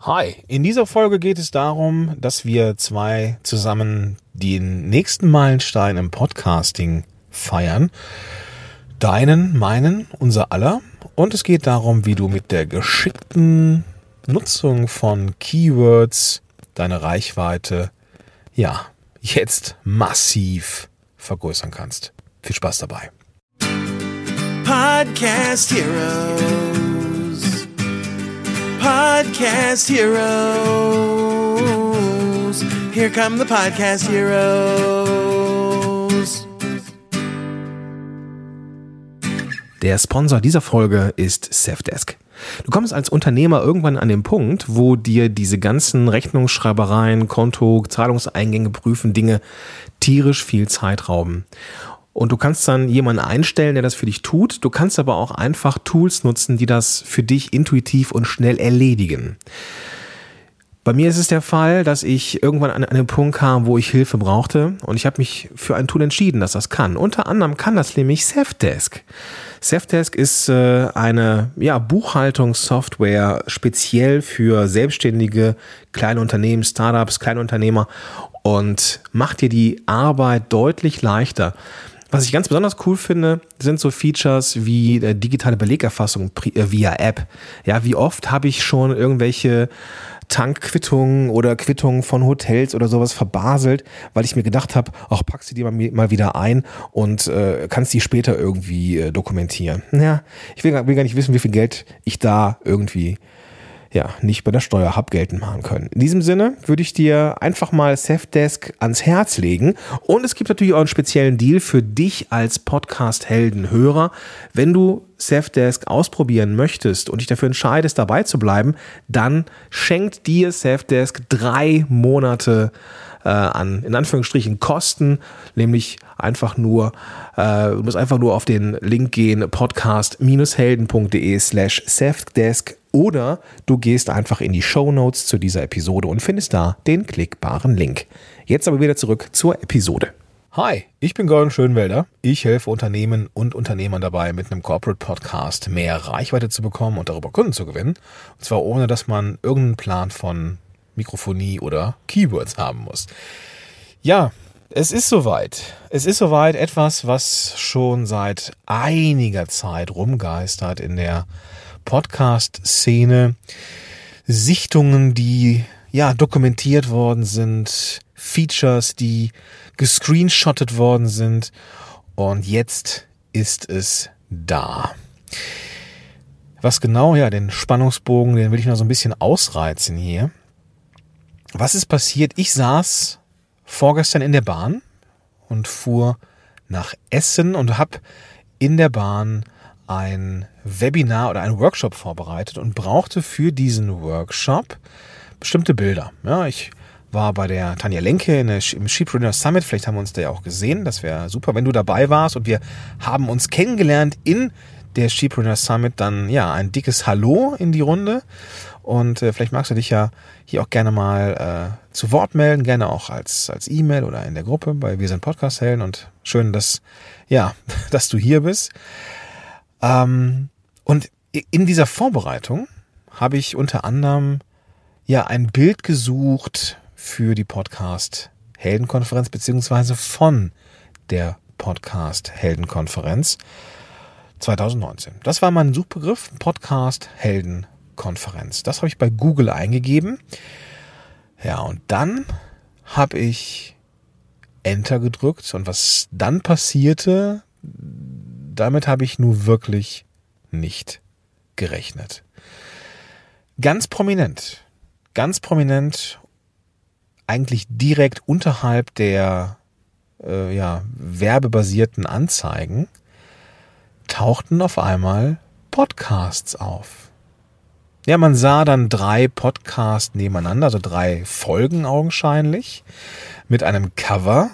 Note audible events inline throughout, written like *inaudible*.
Hi, in dieser Folge geht es darum, dass wir zwei zusammen den nächsten Meilenstein im Podcasting feiern. Deinen, meinen, unser aller. Und es geht darum, wie du mit der geschickten Nutzung von Keywords deine Reichweite, ja, jetzt massiv vergrößern kannst. Viel Spaß dabei. Podcast Heroes. Podcast Heroes. Here come the Podcast Heroes. Der Sponsor dieser Folge ist Safdesk. Du kommst als Unternehmer irgendwann an den Punkt, wo dir diese ganzen Rechnungsschreibereien, Konto, Zahlungseingänge prüfen, Dinge tierisch viel Zeit rauben. Und du kannst dann jemanden einstellen, der das für dich tut. Du kannst aber auch einfach Tools nutzen, die das für dich intuitiv und schnell erledigen. Bei mir ist es der Fall, dass ich irgendwann an einen Punkt kam, wo ich Hilfe brauchte und ich habe mich für ein Tool entschieden, das das kann. Unter anderem kann das nämlich Safdesk. Safdesk ist äh, eine ja, Buchhaltungssoftware speziell für selbstständige kleine Unternehmen, Startups, Kleinunternehmer und macht dir die Arbeit deutlich leichter. Was ich ganz besonders cool finde, sind so Features wie äh, digitale Belegerfassung äh, via App. Ja, wie oft habe ich schon irgendwelche Tankquittungen oder Quittungen von Hotels oder sowas verbaselt, weil ich mir gedacht habe, ach, pack sie dir mal, mal wieder ein und äh, kannst die später irgendwie äh, dokumentieren. Ja, ich will, will gar nicht wissen, wie viel Geld ich da irgendwie ja, nicht bei der Steuer hab geltend machen können. In diesem Sinne würde ich dir einfach mal Safdesk ans Herz legen. Und es gibt natürlich auch einen speziellen Deal für dich als Podcast-Helden-Hörer. Wenn du Safdesk ausprobieren möchtest und dich dafür entscheidest, dabei zu bleiben, dann schenkt dir Safdesk drei Monate äh, an, in Anführungsstrichen, Kosten, nämlich einfach nur, äh, du musst einfach nur auf den Link gehen, podcast-helden.de slash Safdesk oder du gehst einfach in die Show Notes zu dieser Episode und findest da den klickbaren Link. Jetzt aber wieder zurück zur Episode. Hi, ich bin Gordon Schönwelder. Ich helfe Unternehmen und Unternehmern dabei, mit einem Corporate Podcast mehr Reichweite zu bekommen und darüber Kunden zu gewinnen. Und zwar ohne, dass man irgendeinen Plan von Mikrofonie oder Keywords haben muss. Ja, es ist soweit. Es ist soweit etwas, was schon seit einiger Zeit rumgeistert in der Podcast-Szene. Sichtungen, die ja dokumentiert worden sind, Features, die gescreenshottet worden sind und jetzt ist es da. Was genau, ja, den Spannungsbogen, den will ich noch so ein bisschen ausreizen hier. Was ist passiert? Ich saß vorgestern in der Bahn und fuhr nach Essen und habe in der Bahn ein Webinar oder ein Workshop vorbereitet und brauchte für diesen Workshop bestimmte Bilder. Ja, ich war bei der Tanja Lenke der, im Sheepreneur Summit. Vielleicht haben wir uns da ja auch gesehen. Das wäre super, wenn du dabei warst. Und wir haben uns kennengelernt in der Sheepreneur Summit. Dann ja ein dickes Hallo in die Runde. Und äh, vielleicht magst du dich ja hier auch gerne mal äh, zu Wort melden, gerne auch als als E-Mail oder in der Gruppe bei Wir sind Podcast Helden. Und schön, dass ja, *laughs* dass du hier bist. Ähm, und in dieser Vorbereitung habe ich unter anderem ja ein Bild gesucht für die Podcast Heldenkonferenz beziehungsweise von der Podcast Heldenkonferenz 2019. Das war mein Suchbegriff Podcast Heldenkonferenz. Das habe ich bei Google eingegeben. Ja, und dann habe ich Enter gedrückt und was dann passierte, damit habe ich nun wirklich nicht gerechnet. Ganz prominent, ganz prominent, eigentlich direkt unterhalb der äh, ja, werbebasierten Anzeigen, tauchten auf einmal Podcasts auf. Ja, man sah dann drei Podcasts nebeneinander, also drei Folgen augenscheinlich, mit einem Cover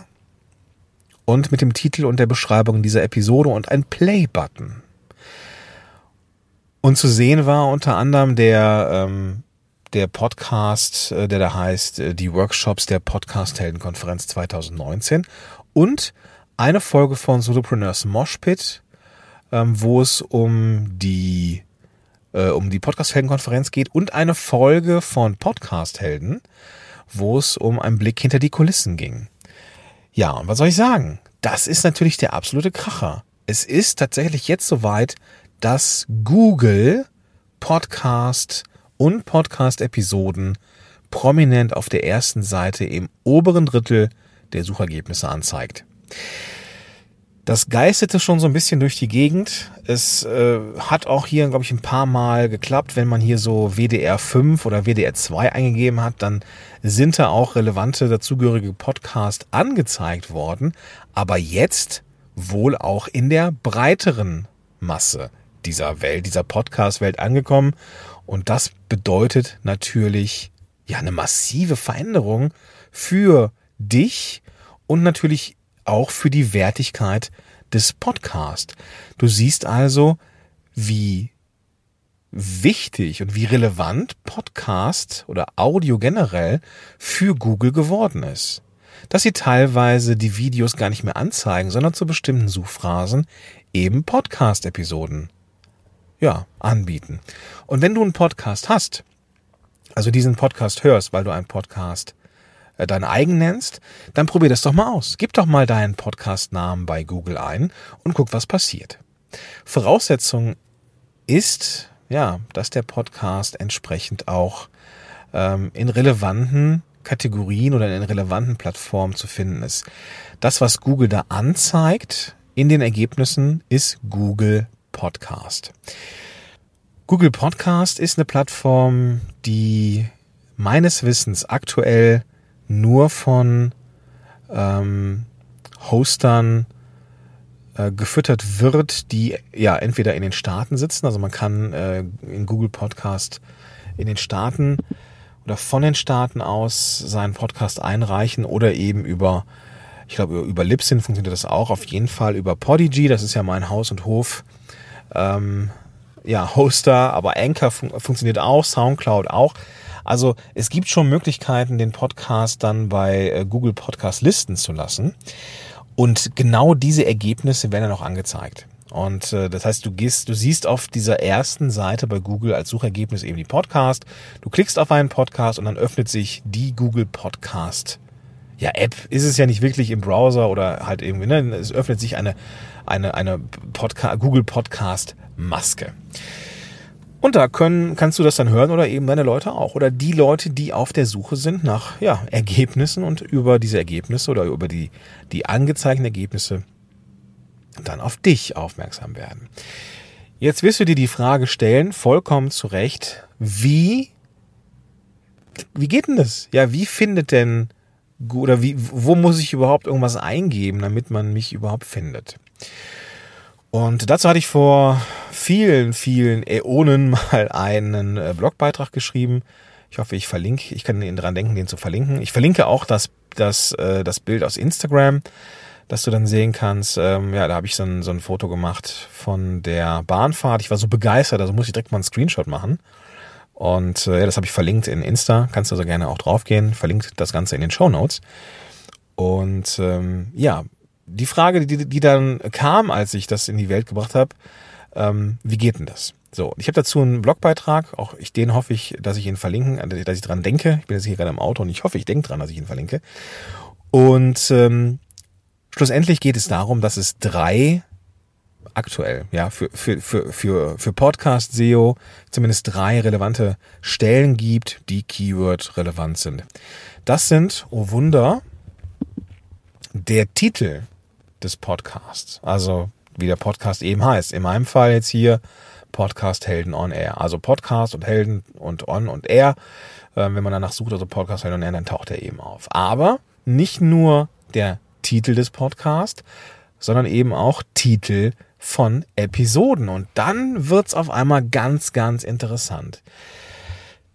und mit dem Titel und der Beschreibung dieser Episode und ein Play-Button. Und zu sehen war unter anderem der, ähm, der Podcast, äh, der da heißt, äh, die Workshops der Podcast-Heldenkonferenz 2019 und eine Folge von Solopreneurs Moshpit, ähm, wo es um die äh, um die Podcast-Helden-Konferenz geht und eine Folge von Podcast-Helden, wo es um einen Blick hinter die Kulissen ging. Ja, und was soll ich sagen? Das ist natürlich der absolute Kracher. Es ist tatsächlich jetzt soweit, dass Google Podcast und Podcast-Episoden prominent auf der ersten Seite im oberen Drittel der Suchergebnisse anzeigt. Das geistete schon so ein bisschen durch die Gegend. Es äh, hat auch hier, glaube ich, ein paar Mal geklappt. Wenn man hier so WDR 5 oder WDR 2 eingegeben hat, dann sind da auch relevante dazugehörige Podcasts angezeigt worden. Aber jetzt wohl auch in der breiteren Masse dieser Welt, dieser Podcast-Welt angekommen. Und das bedeutet natürlich ja eine massive Veränderung für dich und natürlich auch für die Wertigkeit des Podcasts. Du siehst also, wie wichtig und wie relevant Podcast oder Audio generell für Google geworden ist. Dass sie teilweise die Videos gar nicht mehr anzeigen, sondern zu bestimmten Suchphrasen eben Podcast-Episoden ja, anbieten. Und wenn du einen Podcast hast, also diesen Podcast hörst, weil du einen Podcast äh, deinen eigen nennst, dann probier das doch mal aus. Gib doch mal deinen Podcast-Namen bei Google ein und guck, was passiert. Voraussetzung ist, ja, dass der Podcast entsprechend auch ähm, in relevanten Kategorien oder in relevanten Plattformen zu finden ist. Das, was Google da anzeigt in den Ergebnissen, ist Google Podcast. Google Podcast ist eine Plattform, die meines Wissens aktuell nur von ähm, Hostern äh, gefüttert wird, die ja entweder in den Staaten sitzen, also man kann äh, in Google Podcast in den Staaten oder von den Staaten aus seinen Podcast einreichen oder eben über, ich glaube, über Libsyn funktioniert das auch, auf jeden Fall über Podigy, das ist ja mein Haus und Hof, ähm, ja, Hoster, aber Anchor fun funktioniert auch, Soundcloud auch. Also es gibt schon Möglichkeiten, den Podcast dann bei äh, Google Podcast listen zu lassen. Und genau diese Ergebnisse werden dann auch angezeigt. Und äh, das heißt, du gehst, du siehst auf dieser ersten Seite bei Google als Suchergebnis eben die Podcast. Du klickst auf einen Podcast und dann öffnet sich die Google Podcast. Ja, App ist es ja nicht wirklich im Browser oder halt irgendwie, ne? Es öffnet sich eine, eine, eine Podca Google Podcast Maske. Und da können, kannst du das dann hören oder eben deine Leute auch. Oder die Leute, die auf der Suche sind nach ja, Ergebnissen und über diese Ergebnisse oder über die, die angezeigten Ergebnisse dann auf dich aufmerksam werden. Jetzt wirst du dir die Frage stellen, vollkommen zu Recht, wie, wie geht denn das? Ja, wie findet denn, oder wie, wo muss ich überhaupt irgendwas eingeben, damit man mich überhaupt findet? Und dazu hatte ich vor vielen, vielen Äonen *laughs* mal einen äh, Blogbeitrag geschrieben. Ich hoffe, ich verlinke, ich kann Ihnen dran denken, den zu verlinken. Ich verlinke auch das, das, äh, das Bild aus Instagram, dass du dann sehen kannst. Ähm, ja, da habe ich so ein, so ein Foto gemacht von der Bahnfahrt. Ich war so begeistert, also muss ich direkt mal einen Screenshot machen. Und äh, ja, das habe ich verlinkt in Insta. Kannst du also gerne auch draufgehen. Verlinkt das Ganze in den Show Notes. Und ähm, ja, die Frage, die, die dann kam, als ich das in die Welt gebracht habe, ähm, wie geht denn das? So, ich habe dazu einen Blogbeitrag, auch ich, den hoffe ich, dass ich ihn verlinken, äh, dass ich dran denke. Ich bin jetzt hier gerade im Auto und ich hoffe, ich denke dran, dass ich ihn verlinke. Und ähm, schlussendlich geht es darum, dass es drei aktuell, ja, für, für, für, für, für Podcast SEO zumindest drei relevante Stellen gibt, die Keyword relevant sind. Das sind, oh Wunder, der Titel des Podcasts. Also wie der Podcast eben heißt. In meinem Fall jetzt hier Podcast Helden on Air. Also Podcast und Helden und On und Air. Ähm, wenn man danach sucht, also Podcast Helden on Air, dann taucht er eben auf. Aber nicht nur der Titel des Podcasts, sondern eben auch Titel von Episoden. Und dann wird's auf einmal ganz, ganz interessant.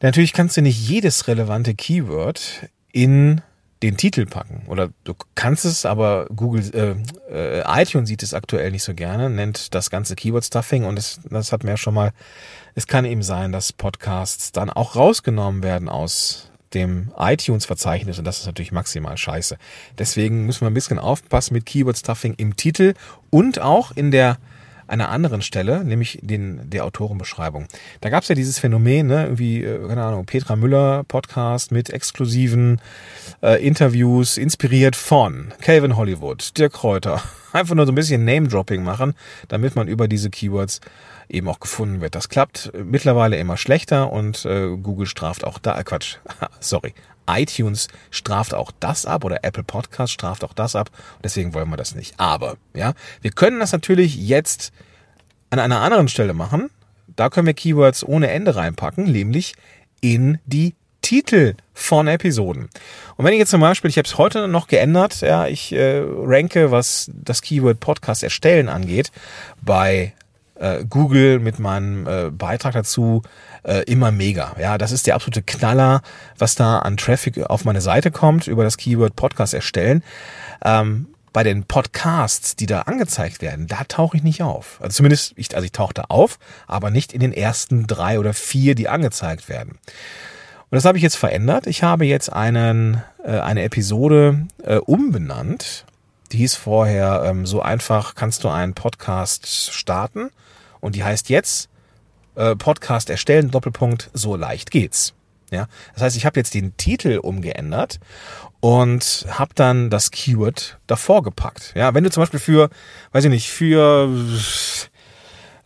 Natürlich kannst du nicht jedes relevante Keyword in den Titel packen. Oder du kannst es, aber Google, äh, äh, iTunes sieht es aktuell nicht so gerne, nennt das ganze Keyword Stuffing und das, das hat mir ja schon mal, es kann eben sein, dass Podcasts dann auch rausgenommen werden aus dem iTunes-Verzeichnis und das ist natürlich maximal scheiße. Deswegen müssen wir ein bisschen aufpassen mit Keyword Stuffing im Titel und auch in der einer anderen Stelle, nämlich den, der Autorenbeschreibung. Da gab es ja dieses Phänomen, ne, irgendwie, äh, keine Ahnung, Petra Müller Podcast mit exklusiven äh, Interviews, inspiriert von Calvin Hollywood, Dirk Kräuter. *laughs* Einfach nur so ein bisschen Name-Dropping machen, damit man über diese Keywords eben auch gefunden wird. Das klappt mittlerweile immer schlechter und äh, Google straft auch da, äh, Quatsch, *laughs* sorry, iTunes straft auch das ab oder Apple Podcast straft auch das ab. Deswegen wollen wir das nicht. Aber, ja, wir können das natürlich jetzt an einer anderen Stelle machen. Da können wir Keywords ohne Ende reinpacken, nämlich in die Titel von Episoden. Und wenn ich jetzt zum Beispiel, ich habe es heute noch geändert, ja, ich äh, ranke, was das Keyword Podcast erstellen angeht, bei äh, Google mit meinem äh, Beitrag dazu äh, immer mega. Ja, das ist der absolute Knaller, was da an Traffic auf meine Seite kommt über das Keyword Podcast erstellen. Ähm, bei den Podcasts, die da angezeigt werden, da tauche ich nicht auf. Also zumindest, ich, also ich tauche da auf, aber nicht in den ersten drei oder vier, die angezeigt werden. Und das habe ich jetzt verändert. Ich habe jetzt einen, äh, eine Episode äh, umbenannt. Die hieß vorher, ähm, so einfach kannst du einen Podcast starten. Und die heißt jetzt äh, Podcast erstellen, Doppelpunkt, so leicht geht's. Ja, das heißt, ich habe jetzt den Titel umgeändert und habe dann das Keyword davor gepackt. Ja, wenn du zum Beispiel für, weiß ich nicht, für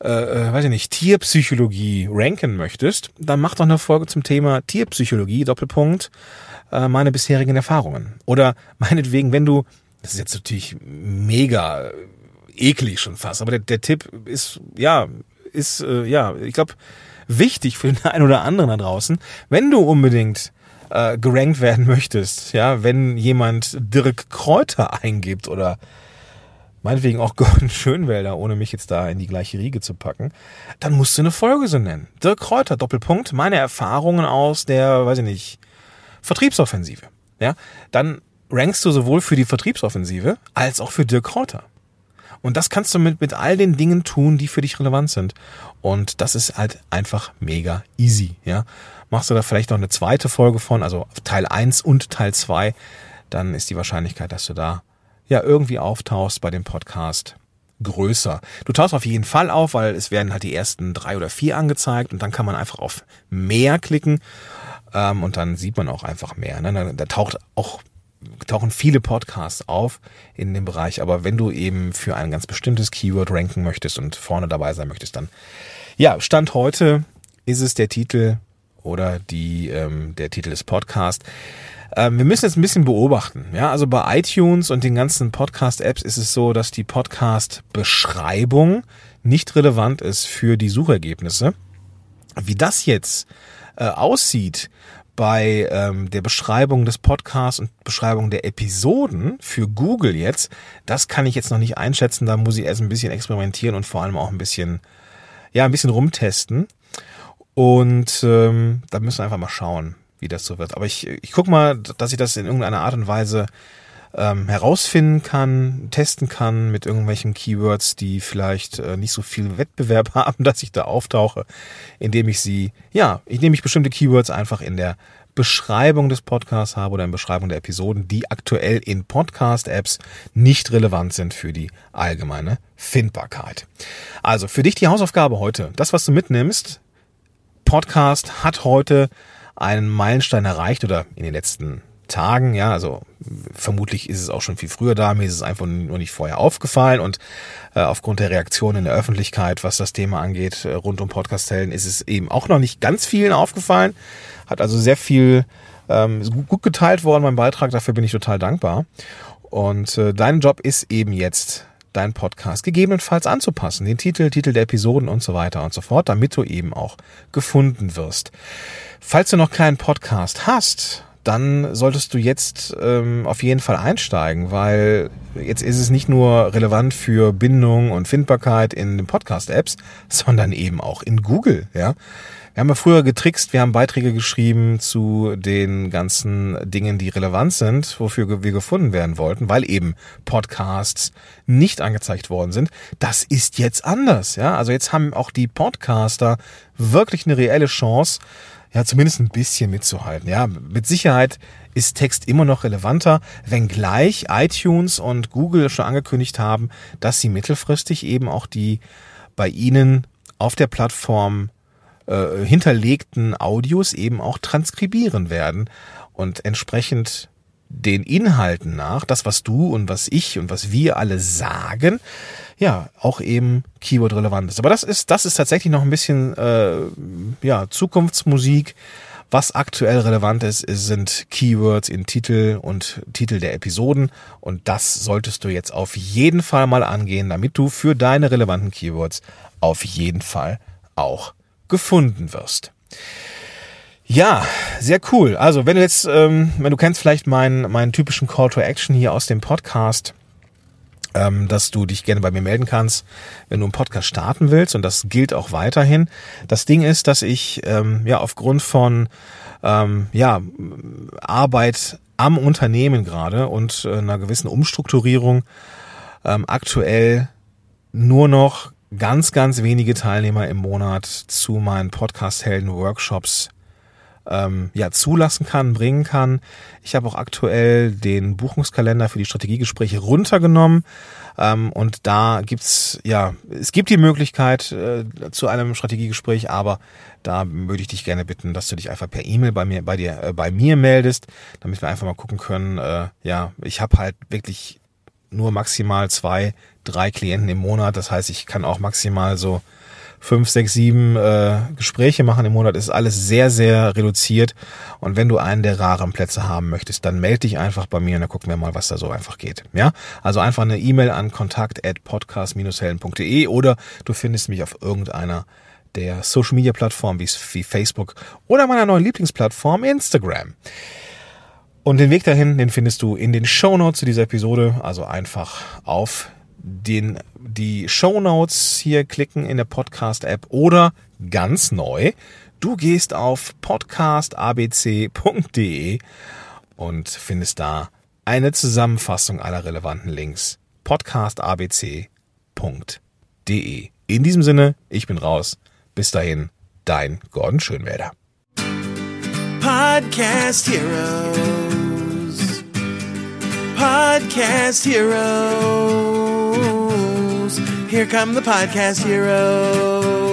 äh, äh, weiß ich nicht, Tierpsychologie ranken möchtest, dann mach doch eine Folge zum Thema Tierpsychologie, Doppelpunkt, äh, meine bisherigen Erfahrungen. Oder meinetwegen, wenn du, das ist jetzt natürlich mega eklig schon fast, aber der, der Tipp ist, ja, ist, äh, ja, ich glaube, wichtig für den *laughs* einen oder anderen da draußen, wenn du unbedingt äh, gerankt werden möchtest, ja, wenn jemand Dirk Kräuter eingibt oder meinetwegen auch *laughs* Gordon Schönwälder, ohne mich jetzt da in die gleiche Riege zu packen, dann musst du eine Folge so nennen. Dirk Kräuter, Doppelpunkt, meine Erfahrungen aus der, weiß ich nicht, Vertriebsoffensive. Ja, dann rankst du sowohl für die Vertriebsoffensive als auch für Dirk Kräuter. Und das kannst du mit, mit all den Dingen tun, die für dich relevant sind. Und das ist halt einfach mega easy, ja. Machst du da vielleicht noch eine zweite Folge von, also Teil 1 und Teil 2, dann ist die Wahrscheinlichkeit, dass du da ja irgendwie auftauchst bei dem Podcast größer. Du tauchst auf jeden Fall auf, weil es werden halt die ersten drei oder vier angezeigt und dann kann man einfach auf mehr klicken ähm, und dann sieht man auch einfach mehr. Ne? Da, da taucht auch tauchen viele Podcasts auf in dem Bereich, aber wenn du eben für ein ganz bestimmtes Keyword ranken möchtest und vorne dabei sein möchtest, dann ja, Stand heute ist es der Titel oder die ähm, der Titel des Podcasts. Ähm, wir müssen jetzt ein bisschen beobachten. Ja, also bei iTunes und den ganzen Podcast-Apps ist es so, dass die Podcast-Beschreibung nicht relevant ist für die Suchergebnisse. Wie das jetzt äh, aussieht, bei ähm, der Beschreibung des Podcasts und Beschreibung der Episoden für Google jetzt, das kann ich jetzt noch nicht einschätzen. Da muss ich erst ein bisschen experimentieren und vor allem auch ein bisschen, ja, ein bisschen rumtesten. Und ähm, da müssen wir einfach mal schauen, wie das so wird. Aber ich, ich guck mal, dass ich das in irgendeiner Art und Weise ähm, herausfinden kann, testen kann mit irgendwelchen Keywords, die vielleicht äh, nicht so viel Wettbewerb *laughs* haben, dass ich da auftauche, indem ich sie, ja, indem ich bestimmte Keywords einfach in der Beschreibung des Podcasts habe oder in Beschreibung der Episoden, die aktuell in Podcast-Apps nicht relevant sind für die allgemeine Findbarkeit. Also für dich die Hausaufgabe heute. Das, was du mitnimmst, Podcast hat heute einen Meilenstein erreicht oder in den letzten Tagen, ja, also vermutlich ist es auch schon viel früher da, mir ist es einfach nur nicht vorher aufgefallen. Und äh, aufgrund der Reaktion in der Öffentlichkeit, was das Thema angeht, äh, rund um Podcast-Zellen, ist es eben auch noch nicht ganz vielen aufgefallen, hat also sehr viel ähm, gut geteilt worden, mein Beitrag, dafür bin ich total dankbar. Und äh, dein Job ist eben jetzt, deinen Podcast gegebenenfalls anzupassen, den Titel, Titel der Episoden und so weiter und so fort, damit du eben auch gefunden wirst. Falls du noch keinen Podcast hast, dann solltest du jetzt ähm, auf jeden Fall einsteigen, weil jetzt ist es nicht nur relevant für Bindung und Findbarkeit in den Podcast-Apps, *laughs* sondern eben auch in Google. Ja, wir haben ja früher getrickst, wir haben Beiträge geschrieben zu den ganzen Dingen, die relevant sind, wofür wir gefunden werden wollten, weil eben Podcasts nicht angezeigt worden sind. Das ist jetzt anders. Ja, also jetzt haben auch die Podcaster wirklich eine reelle Chance ja, zumindest ein bisschen mitzuhalten. Ja, mit Sicherheit ist Text immer noch relevanter, wenngleich iTunes und Google schon angekündigt haben, dass sie mittelfristig eben auch die bei Ihnen auf der Plattform äh, hinterlegten Audios eben auch transkribieren werden und entsprechend den Inhalten nach, das was du und was ich und was wir alle sagen, ja, auch eben Keyword relevant ist. Aber das ist, das ist tatsächlich noch ein bisschen äh, ja, Zukunftsmusik. Was aktuell relevant ist, sind Keywords in Titel und Titel der Episoden. Und das solltest du jetzt auf jeden Fall mal angehen, damit du für deine relevanten Keywords auf jeden Fall auch gefunden wirst. Ja, sehr cool. Also wenn du jetzt, ähm, wenn du kennst vielleicht meinen, meinen typischen Call to Action hier aus dem Podcast, ähm, dass du dich gerne bei mir melden kannst, wenn du einen Podcast starten willst und das gilt auch weiterhin. Das Ding ist, dass ich ähm, ja aufgrund von ähm, ja Arbeit am Unternehmen gerade und äh, einer gewissen Umstrukturierung ähm, aktuell nur noch ganz, ganz wenige Teilnehmer im Monat zu meinen Podcast-Helden-Workshops ähm, ja, zulassen kann, bringen kann. Ich habe auch aktuell den Buchungskalender für die Strategiegespräche runtergenommen. Ähm, und da gibt's ja, es gibt die Möglichkeit äh, zu einem Strategiegespräch, aber da würde ich dich gerne bitten, dass du dich einfach per E-Mail bei mir, bei dir, äh, bei mir meldest, damit wir einfach mal gucken können. Äh, ja, ich habe halt wirklich nur maximal zwei, drei Klienten im Monat. Das heißt, ich kann auch maximal so fünf, sechs, sieben äh, Gespräche machen im Monat, ist alles sehr, sehr reduziert. Und wenn du einen der raren Plätze haben möchtest, dann melde dich einfach bei mir und dann gucken wir mal, was da so einfach geht. Ja, also einfach eine E-Mail an kontakt at podcast-helden.de oder du findest mich auf irgendeiner der Social Media Plattformen wie, wie Facebook oder meiner neuen Lieblingsplattform Instagram. Und den Weg dahin, den findest du in den Show Notes zu dieser Episode. Also einfach auf den, die Show Notes hier klicken in der Podcast-App oder ganz neu, du gehst auf podcastabc.de und findest da eine Zusammenfassung aller relevanten Links. podcastabc.de. In diesem Sinne, ich bin raus. Bis dahin, dein Gordon Schönwälder. Podcast Heroes. Podcast heroes. Here come the podcast heroes.